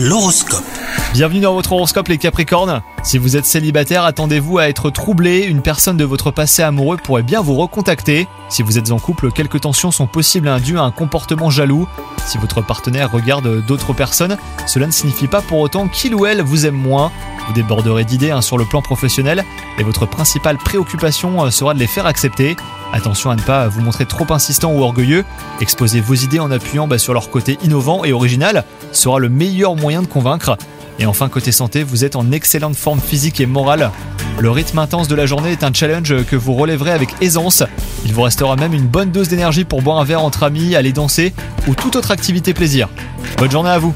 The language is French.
L'horoscope. Bienvenue dans votre horoscope les Capricornes. Si vous êtes célibataire, attendez-vous à être troublé, une personne de votre passé amoureux pourrait bien vous recontacter. Si vous êtes en couple, quelques tensions sont possibles indues à un comportement jaloux. Si votre partenaire regarde d'autres personnes, cela ne signifie pas pour autant qu'il ou elle vous aime moins. Vous déborderez d'idées hein, sur le plan professionnel et votre principale préoccupation euh, sera de les faire accepter. Attention à ne pas vous montrer trop insistant ou orgueilleux. Exposer vos idées en appuyant bah, sur leur côté innovant et original sera le meilleur moyen de convaincre. Et enfin, côté santé, vous êtes en excellente forme physique et morale. Le rythme intense de la journée est un challenge que vous relèverez avec aisance. Il vous restera même une bonne dose d'énergie pour boire un verre entre amis, aller danser ou toute autre activité plaisir. Bonne journée à vous